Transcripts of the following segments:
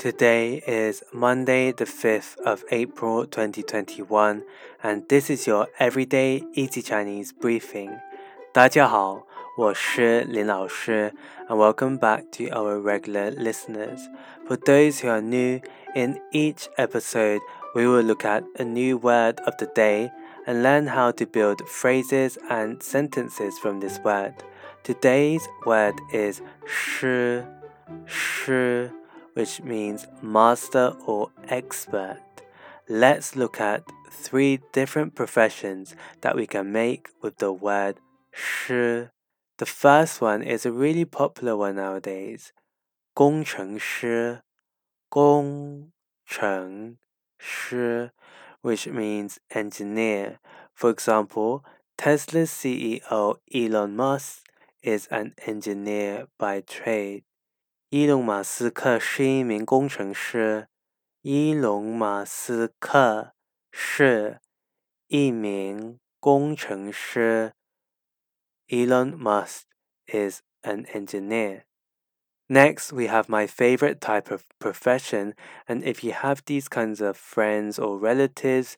Today is Monday, the 5th of April 2021, and this is your everyday easy Chinese briefing. 大家好，我是林老师，and welcome back to our regular listeners. For those who are new, in each episode, we will look at a new word of the day and learn how to build phrases and sentences from this word. Today's word is 师,师。which means master or expert. Let's look at three different professions that we can make with the word 师. The first one is a really popular one nowadays. 工程师,工程师, which means engineer. For example, Tesla's CEO Elon Musk is an engineer by trade. 伊隆马斯克是一名工程师。伊隆马斯克是一名工程师。Elon Musk is an engineer. Next, we have my favorite type of profession, and if you have these kinds of friends or relatives,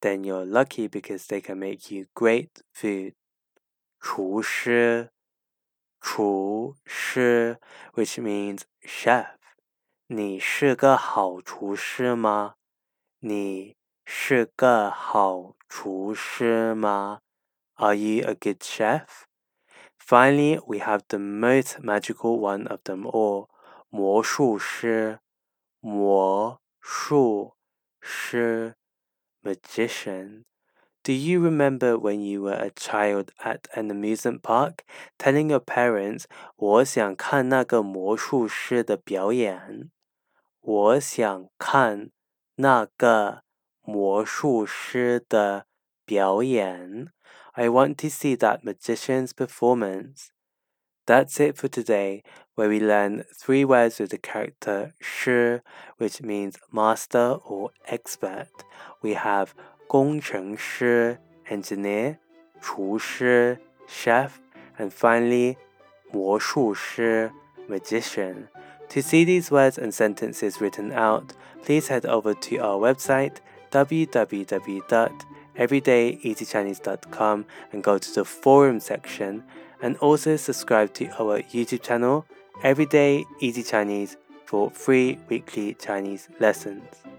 then you're lucky because they can make you great food. 厨师 厨师，which means chef。你是个好厨师吗？你是个好厨师吗？Are you a good chef? Finally, we have the most magical one of them all. 魔术师，魔术师，magician。 do you remember when you were a child at an amusement park telling your parents 我想看那个魔术师的表演？我想看那个魔术师的表演。I want to see that magician's performance. That's it for today, where we learn three words with the character 师, which means master or expert. We have 工程师 engineer, 厨师 chef, and finally 魔术师 magician. To see these words and sentences written out, please head over to our website www.everydayeasychinese.com and go to the forum section and also subscribe to our YouTube channel Everyday Easy Chinese for free weekly Chinese lessons.